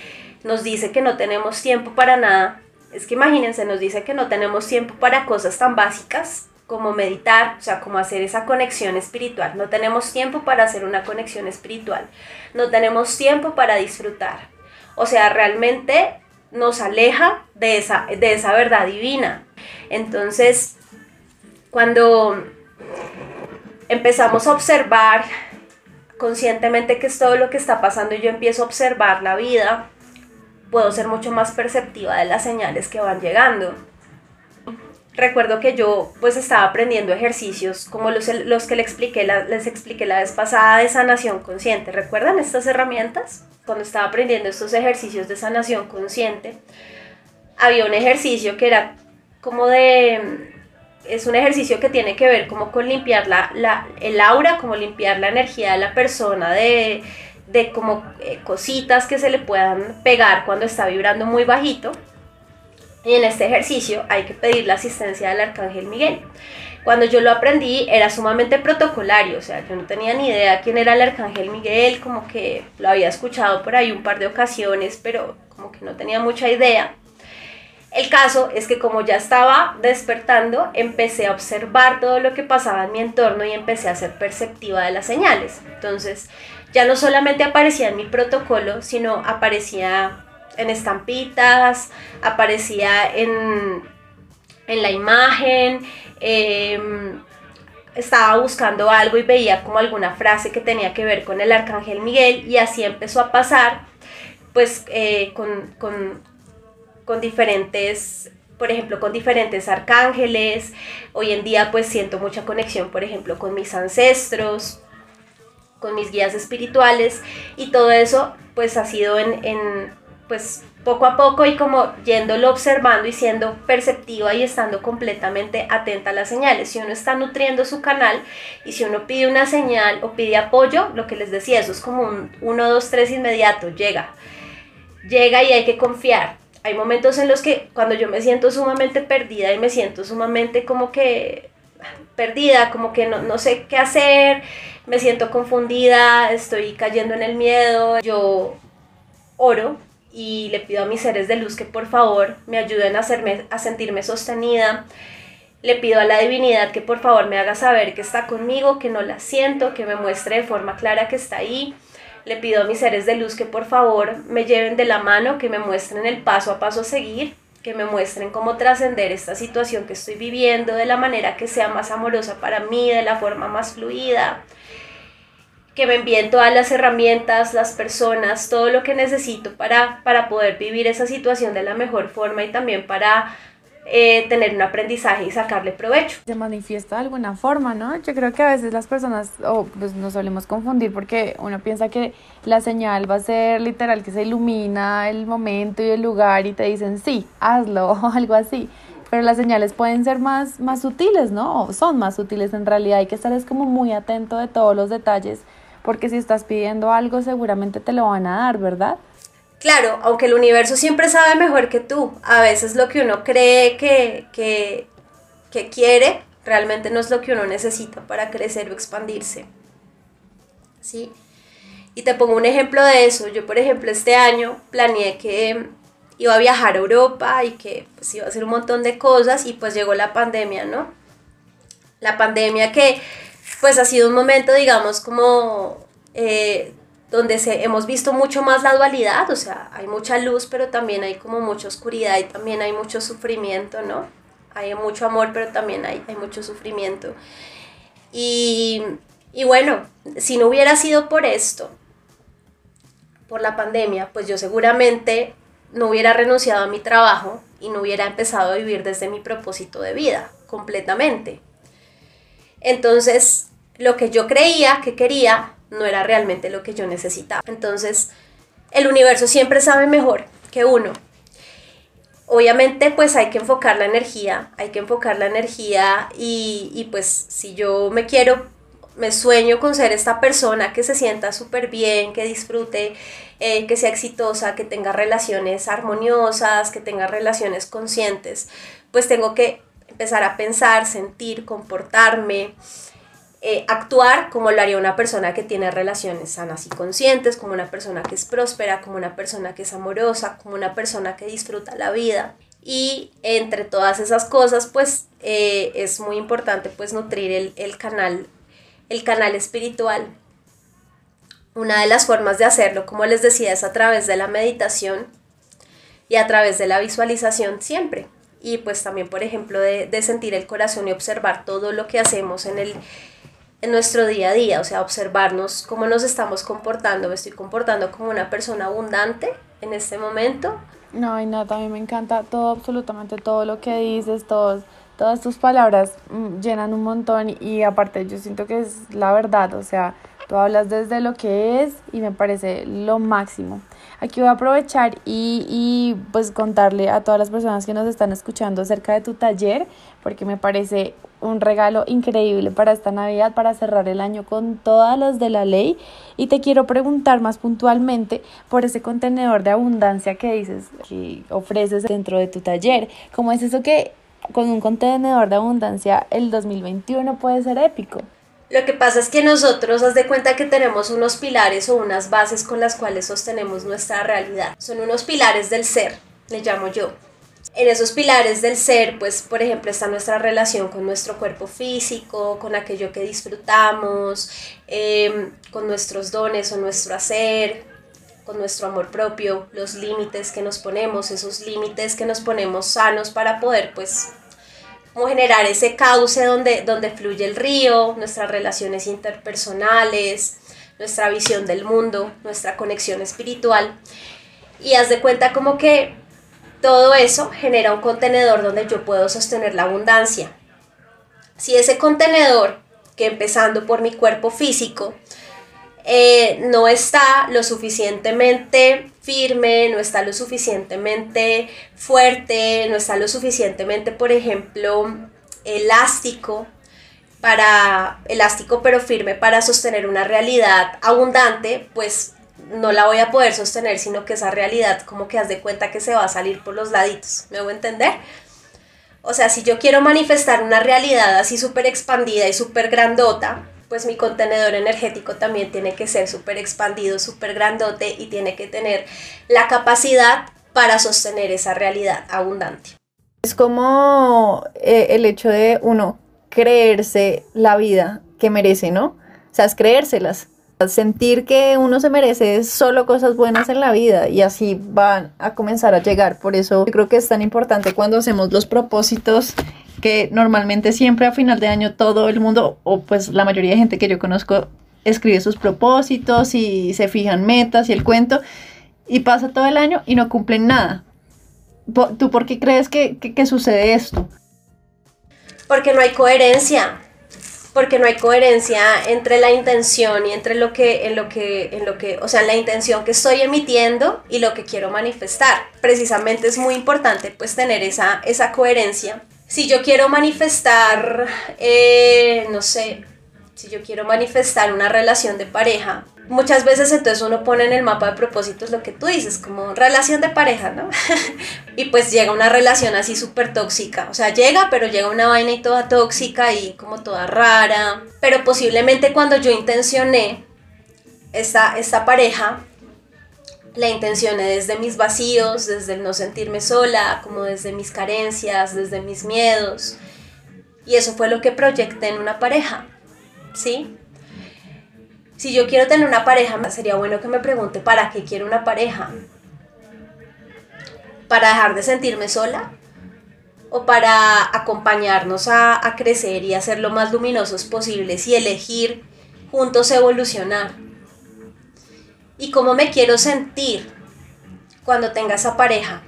nos dice que no tenemos tiempo para nada. Es que imagínense, nos dice que no tenemos tiempo para cosas tan básicas como meditar, o sea, como hacer esa conexión espiritual. No tenemos tiempo para hacer una conexión espiritual. No tenemos tiempo para disfrutar. O sea, realmente nos aleja de esa, de esa verdad divina. Entonces, cuando empezamos a observar conscientemente qué es todo lo que está pasando y yo empiezo a observar la vida, puedo ser mucho más perceptiva de las señales que van llegando recuerdo que yo pues estaba aprendiendo ejercicios como los, los que les expliqué, la, les expliqué la vez pasada de sanación consciente. ¿Recuerdan estas herramientas? Cuando estaba aprendiendo estos ejercicios de sanación consciente, había un ejercicio que era como de... Es un ejercicio que tiene que ver como con limpiar la, la el aura, como limpiar la energía de la persona, de, de como eh, cositas que se le puedan pegar cuando está vibrando muy bajito y en este ejercicio hay que pedir la asistencia del arcángel Miguel. Cuando yo lo aprendí era sumamente protocolario, o sea, yo no tenía ni idea quién era el arcángel Miguel, como que lo había escuchado por ahí un par de ocasiones, pero como que no tenía mucha idea. El caso es que como ya estaba despertando, empecé a observar todo lo que pasaba en mi entorno y empecé a ser perceptiva de las señales. Entonces, ya no solamente aparecía en mi protocolo, sino aparecía en estampitas, aparecía en, en la imagen, em, estaba buscando algo y veía como alguna frase que tenía que ver con el arcángel Miguel y así empezó a pasar pues eh, con, con, con diferentes por ejemplo, con diferentes arcángeles. Hoy en día pues siento mucha conexión, por ejemplo, con mis ancestros, con mis guías espirituales y todo eso pues ha sido en, en pues poco a poco y como yéndolo observando y siendo perceptiva y estando completamente atenta a las señales. Si uno está nutriendo su canal y si uno pide una señal o pide apoyo, lo que les decía, eso es como un 1, 2, 3 inmediato, llega. Llega y hay que confiar. Hay momentos en los que cuando yo me siento sumamente perdida y me siento sumamente como que perdida, como que no, no sé qué hacer, me siento confundida, estoy cayendo en el miedo, yo oro y le pido a mis seres de luz que por favor me ayuden a, hacerme, a sentirme sostenida. Le pido a la divinidad que por favor me haga saber que está conmigo, que no la siento, que me muestre de forma clara que está ahí. Le pido a mis seres de luz que por favor me lleven de la mano, que me muestren el paso a paso a seguir, que me muestren cómo trascender esta situación que estoy viviendo de la manera que sea más amorosa para mí, de la forma más fluida que me envíen todas las herramientas, las personas, todo lo que necesito para, para poder vivir esa situación de la mejor forma y también para eh, tener un aprendizaje y sacarle provecho. Se manifiesta de alguna forma, ¿no? Yo creo que a veces las personas oh, pues nos solemos confundir porque uno piensa que la señal va a ser literal que se ilumina el momento y el lugar y te dicen sí, hazlo <laughs> o algo así. Pero las señales pueden ser más, más sutiles, ¿no? O son más sutiles en realidad. Hay que estar es como muy atento de todos los detalles porque si estás pidiendo algo seguramente te lo van a dar, ¿verdad? Claro, aunque el universo siempre sabe mejor que tú, a veces lo que uno cree que, que, quiere realmente no es lo que uno necesita para crecer o expandirse. ¿Sí? Y te pongo un ejemplo de eso. Yo, por ejemplo, este año planeé que iba a viajar a Europa y que pues, iba a hacer un montón de cosas y pues llegó la pandemia, ¿no? La pandemia que pues ha sido un momento, digamos, como eh, donde se, hemos visto mucho más la dualidad, o sea, hay mucha luz, pero también hay como mucha oscuridad y también hay mucho sufrimiento, ¿no? Hay mucho amor, pero también hay, hay mucho sufrimiento. Y, y bueno, si no hubiera sido por esto, por la pandemia, pues yo seguramente no hubiera renunciado a mi trabajo y no hubiera empezado a vivir desde mi propósito de vida completamente. Entonces, lo que yo creía que quería no era realmente lo que yo necesitaba. Entonces, el universo siempre sabe mejor que uno. Obviamente, pues hay que enfocar la energía, hay que enfocar la energía y, pues si yo me quiero, me sueño con ser esta persona que se sienta súper bien, que disfrute, eh, que sea exitosa, que tenga relaciones armoniosas, que tenga relaciones conscientes, pues tengo que empezar a pensar, sentir, comportarme, eh, actuar como lo haría una persona que tiene relaciones sanas y conscientes, como una persona que es próspera, como una persona que es amorosa, como una persona que disfruta la vida. Y entre todas esas cosas, pues eh, es muy importante pues nutrir el, el, canal, el canal espiritual. Una de las formas de hacerlo, como les decía, es a través de la meditación y a través de la visualización siempre y pues también, por ejemplo, de, de, sentir el corazón y observar todo lo que hacemos en, el, en nuestro día a día, o sea, observarnos cómo nos estamos comportando, me estoy comportando como una persona abundante en este momento. No, y nada, también me encanta todo, absolutamente todo lo que dices, todos, todas tus palabras mm, llenan un montón y aparte yo siento que es la verdad, o sea, tú hablas desde lo que es y me parece lo máximo. Aquí voy a aprovechar y, y, pues contarle a todas las personas que nos están escuchando acerca de tu taller, porque me parece un regalo increíble para esta Navidad, para cerrar el año con todas las de la ley. Y te quiero preguntar más puntualmente por ese contenedor de abundancia que dices que ofreces dentro de tu taller. ¿Cómo es eso que con un contenedor de abundancia el 2021 puede ser épico? Lo que pasa es que nosotros, haz de cuenta que tenemos unos pilares o unas bases con las cuales sostenemos nuestra realidad. Son unos pilares del ser, le llamo yo. En esos pilares del ser, pues, por ejemplo, está nuestra relación con nuestro cuerpo físico, con aquello que disfrutamos, em, con nuestros dones o nuestro hacer, con nuestro amor propio, los límites que nos ponemos, esos límites que nos ponemos sanos para poder, pues, como generar ese cauce donde, donde fluye el río, nuestras relaciones interpersonales, nuestra visión del mundo, nuestra conexión espiritual. Y haz de cuenta como que todo eso genera un contenedor donde yo puedo sostener la abundancia. Si ese contenedor, que empezando por mi cuerpo físico, eh, no está lo suficientemente firme, no está lo suficientemente fuerte, no está lo suficientemente, por ejemplo, elástico, para elástico pero firme para sostener una realidad abundante, pues no la voy a poder sostener, sino que esa realidad como que haz de cuenta que se va a salir por los laditos, ¿me voy a entender? O sea, si yo quiero manifestar una realidad así súper expandida y súper grandota, pues mi contenedor energético también tiene que ser súper expandido, súper grandote y tiene que tener la capacidad para sostener esa realidad abundante. Es como eh, el hecho de uno creerse la vida que merece, ¿no? O sea, es creérselas. Sentir que uno se merece solo cosas buenas en la vida y así van a comenzar a llegar. Por eso yo creo que es tan importante cuando hacemos los propósitos que normalmente siempre a final de año todo el mundo, o pues la mayoría de gente que yo conozco, escribe sus propósitos y se fijan metas y el cuento, y pasa todo el año y no cumplen nada. ¿Tú por qué crees que, que, sucede esto? Porque no hay coherencia porque no hay coherencia entre la intención y entre lo que en lo que en lo que o sea la intención que estoy emitiendo y lo que quiero manifestar. Precisamente es muy importante pues tener esa esa coherencia. Si yo quiero manifestar, eh, no sé, si yo quiero manifestar una relación de pareja, muchas veces entonces uno pone en el mapa de propósitos lo que tú dices, como relación de pareja, ¿no? <laughs> y pues llega una relación así súper tóxica, o sea, llega, pero llega una vaina y toda tóxica y como toda rara, pero posiblemente cuando yo intencioné esta, esta pareja, la intención es desde mis vacíos, desde el no sentirme sola, como desde mis carencias, desde mis miedos. Y eso fue lo que proyecté en una pareja, ¿sí? Si yo quiero tener una pareja, sería bueno que me pregunte, ¿para qué quiero una pareja? ¿Para dejar de sentirme sola? ¿O para acompañarnos a, a crecer y a ser lo más luminosos posibles y elegir juntos evolucionar? y cómo me quiero sentir cuando tenga esa pareja.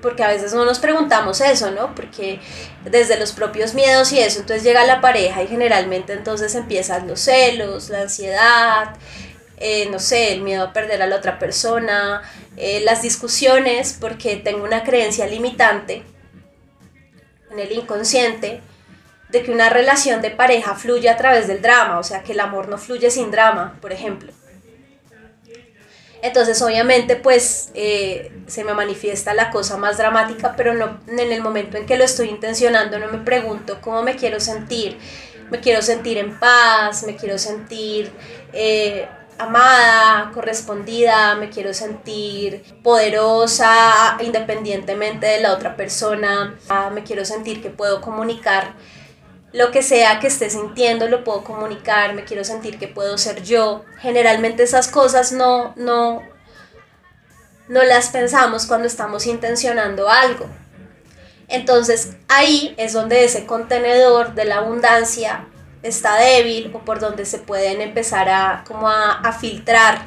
Porque a veces no nos preguntamos eso, ¿no? Porque desde los propios miedos y eso, entonces llega la pareja y generalmente entonces empiezan los celos, la ansiedad, eh, no sé, el miedo a perder a la otra persona, eh, las discusiones, porque tengo una creencia limitante en el inconsciente de que una relación de pareja fluye a través del drama, o sea, que el amor no fluye sin drama, por ejemplo. Entonces obviamente pues eh, se me manifiesta la cosa más dramática, pero no en el momento en que lo estoy intencionando no me pregunto cómo me quiero sentir. Me quiero sentir en paz, me quiero sentir eh, amada, correspondida, me quiero sentir poderosa independientemente de la otra persona, me quiero sentir que puedo comunicar lo que sea que esté sintiendo lo puedo comunicar, me quiero sentir que puedo ser yo. Generalmente esas cosas no, no, no las pensamos cuando estamos intencionando algo. Entonces ahí es donde ese contenedor de la abundancia está débil o por donde se pueden empezar a, como a, a filtrar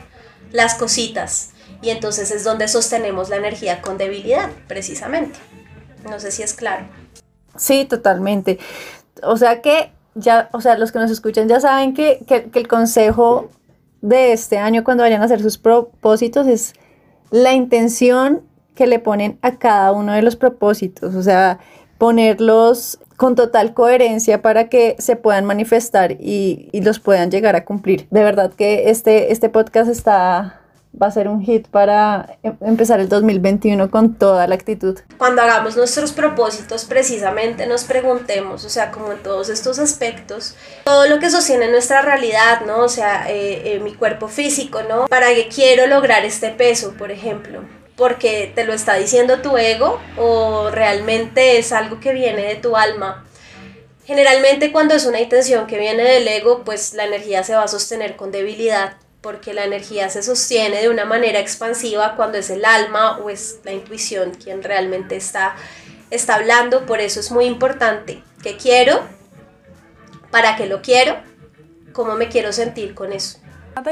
las cositas. Y entonces es donde sostenemos la energía con debilidad, precisamente. No sé si es claro. Sí, totalmente o sea que ya, o sea, los que nos escuchan ya saben que, el consejo de este año cuando vayan a hacer sus propósitos es la intención que le ponen a cada uno de los propósitos, o sea, ponerlos con total coherencia para que se puedan manifestar y, y los puedan llegar a cumplir. De verdad que este, este podcast está va a ser un hit para em, empezar el 2021 con toda la actitud. Cuando hagamos nuestros propósitos, precisamente nos preguntemos, o sea, como en todos estos aspectos, todo lo que sostiene nuestra realidad, ¿no? O sea, eh, eh, mi cuerpo físico, ¿no? ¿Para qué quiero lograr este peso, por ejemplo? Porque te lo está diciendo tu ego o realmente es algo que viene de tu alma. Generalmente cuando es una intención que viene del ego, pues la energía se va a sostener con debilidad porque la energía se sostiene de una manera expansiva cuando es el alma o es la intuición quien realmente está está hablando, por eso es muy importante. ¿Qué quiero? ¿Para qué lo quiero? ¿Cómo me quiero sentir con eso?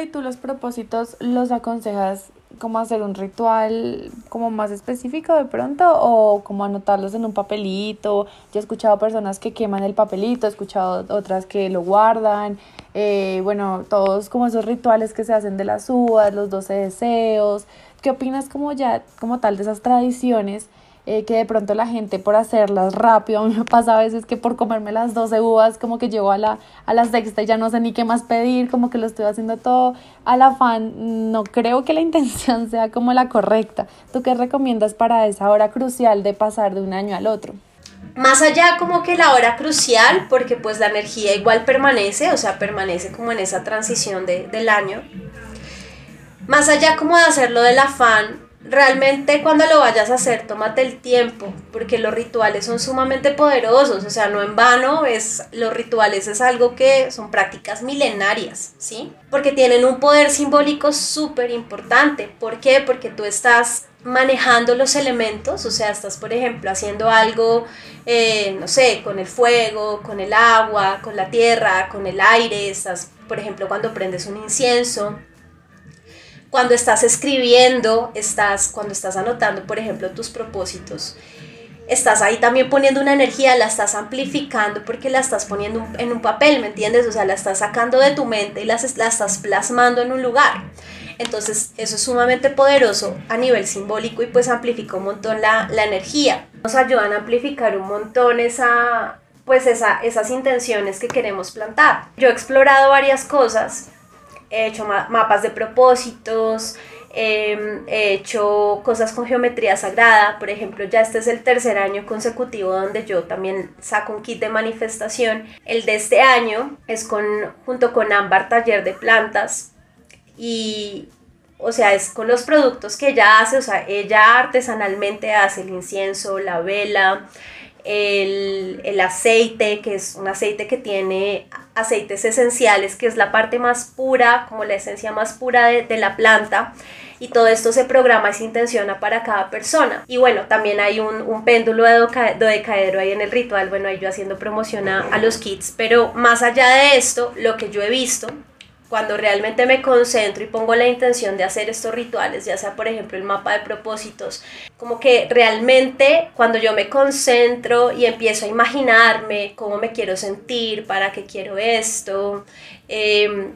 ¿Y tú los propósitos los aconsejas como hacer un ritual como más específico de pronto o como anotarlos en un papelito? Yo he escuchado personas que queman el papelito, he escuchado otras que lo guardan. Eh, bueno, todos como esos rituales que se hacen de las uvas, los 12 deseos. ¿Qué opinas como ya, como tal de esas tradiciones? Eh, que de pronto la gente por hacerlas rápido, a mí me pasa a veces que por comerme las 12 uvas como que llego a la, a la sexta y ya no sé ni qué más pedir, como que lo estoy haciendo todo al afán, no creo que la <laughs> intención sea como la correcta. ¿Tú qué recomiendas para esa hora crucial de pasar de un año al otro? Más allá como que la hora crucial, porque pues la energía igual permanece, o sea, permanece como en esa transición de, del año. Más allá como de hacerlo del afán, realmente cuando lo vayas a hacer, tómate el tiempo, porque los rituales son sumamente poderosos, o sea, no en vano, es, los rituales es algo que son prácticas milenarias, ¿sí? Porque tienen un poder simbólico súper importante. ¿Por qué? Porque tú estás manejando los elementos, o sea, estás, por ejemplo, haciendo algo, eh, no sé, con el fuego, con el agua, con la tierra, con el aire, estás, por ejemplo, cuando prendes un incienso, cuando estás escribiendo, estás, cuando estás anotando, por ejemplo, tus propósitos, estás ahí también poniendo una energía, la estás amplificando porque la estás poniendo en un papel, ¿me entiendes? O sea, la estás sacando de tu mente y la, la estás plasmando en un lugar. Entonces, eso es sumamente poderoso a nivel simbólico y pues amplifica un montón la, la energía. Nos ayudan a amplificar un montón esa, pues esa, esas intenciones que queremos plantar. Yo he explorado varias cosas he hecho mapas de propósitos, em, he hecho cosas con geometría sagrada, por ejemplo, ya este es el tercer año consecutivo donde yo también saco un kit de manifestación. El de este año es con, junto con Ámbar Taller de Plantas y, o sea, es con los productos que ella hace, o sea, ella artesanalmente hace el incienso, la vela, el, aceite, que es un aceite que tiene aceites esenciales, que es la parte más pura, como la esencia más pura de, la planta. Y todo esto se programa y se intenciona para cada persona. Y bueno, también hay un, péndulo de dodecaedro ahí en el ritual. Bueno, ahí yo haciendo promoción a los kits. Pero más allá de esto, lo que yo he visto cuando realmente me concentro y pongo la intención de hacer estos rituales, ya sea por ejemplo el mapa de propósitos, como que realmente cuando yo me concentro y empiezo a imaginarme cómo me quiero sentir, para qué quiero esto, em,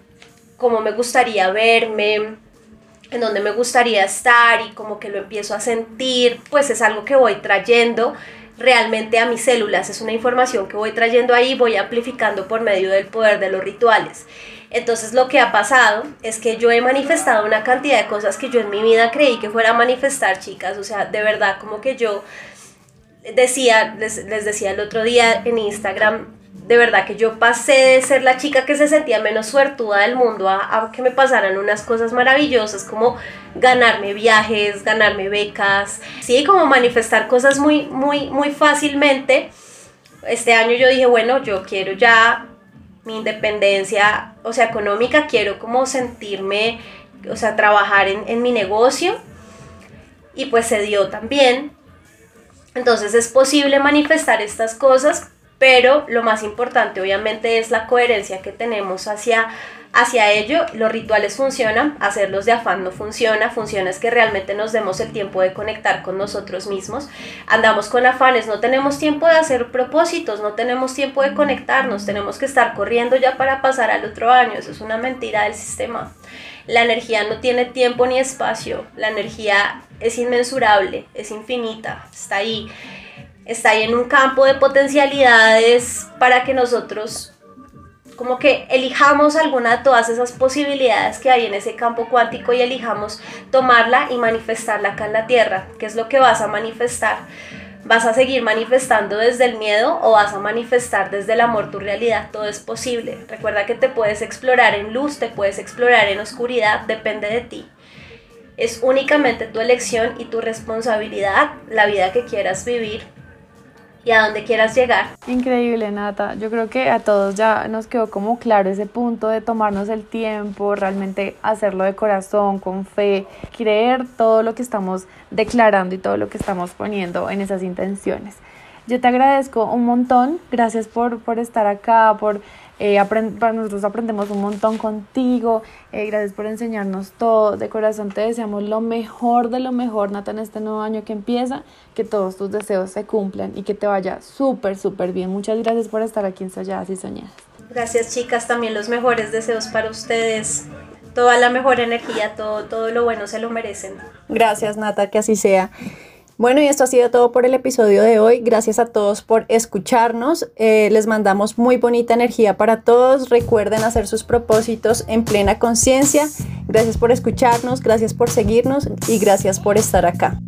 cómo me gustaría verme, en dónde me gustaría estar y como que lo empiezo a sentir, pues es algo que voy trayendo realmente a mis células, es una información que voy trayendo ahí, voy amplificando por medio del poder de los rituales. Entonces lo que ha pasado es que yo he manifestado una cantidad de cosas que yo en mi vida creí que fuera a manifestar, chicas. O sea, de verdad, como que yo decía, les, decía el otro día en Instagram, de verdad que yo pasé de ser la chica que se sentía menos suertuda del mundo a, a, que me pasaran unas cosas maravillosas como ganarme viajes, ganarme becas, sí, como manifestar cosas muy, muy, muy fácilmente. Este año yo dije, bueno, yo quiero ya mi independencia, o sea, económica, quiero como sentirme, o sea, trabajar en, en mi negocio y pues se dio también. Entonces es posible manifestar estas cosas, pero lo más importante obviamente es la coherencia que tenemos hacia hacia ello, los rituales funcionan, hacerlos de afán no funciona, funciona es que realmente nos demos el tiempo de conectar con nosotros mismos. Andamos con afanes, no tenemos tiempo de hacer propósitos, no tenemos tiempo de conectarnos, tenemos que estar corriendo ya para pasar al otro año, eso es una mentira del sistema. La energía no tiene tiempo ni espacio, la energía es inmensurable, es infinita, está ahí, está ahí en un campo de potencialidades para que nosotros como que elijamos alguna de todas esas posibilidades que hay en ese campo cuántico y elijamos tomarla y manifestarla acá en la Tierra. ¿Qué es lo que vas a manifestar? ¿Vas a seguir manifestando desde el miedo o vas a manifestar desde el amor tu realidad? Todo es posible. Recuerda que te puedes explorar en luz, te puedes explorar en oscuridad, depende de ti. Es únicamente tu elección y tu responsabilidad la vida que quieras vivir y a dónde quieras llegar. Increíble, Nata. Yo creo que a todos ya nos quedó como claro ese punto de tomarnos el tiempo, realmente hacerlo de corazón, con fe, creer todo lo que estamos declarando y todo lo que estamos poniendo en esas intenciones. Yo te agradezco un montón, gracias por, por estar acá, por eh, para nosotros aprendemos un montón contigo. Eh, gracias por enseñarnos todo. De corazón te deseamos lo mejor de lo mejor, Nata, en este nuevo año que empieza. Que todos tus deseos se cumplan y que te vaya súper, súper bien. Muchas gracias por estar aquí en Soñadas y Soñadas. Gracias, chicas. También los mejores deseos para ustedes. Toda la mejor energía, todo, todo lo bueno se lo merecen. Gracias, Nata, que así sea. Bueno, y esto ha sido todo por el episodio de hoy. Gracias a todos por escucharnos. Eh, les mandamos muy bonita energía para todos. Recuerden hacer sus propósitos en plena conciencia. Gracias por escucharnos, gracias por seguirnos y gracias por estar acá.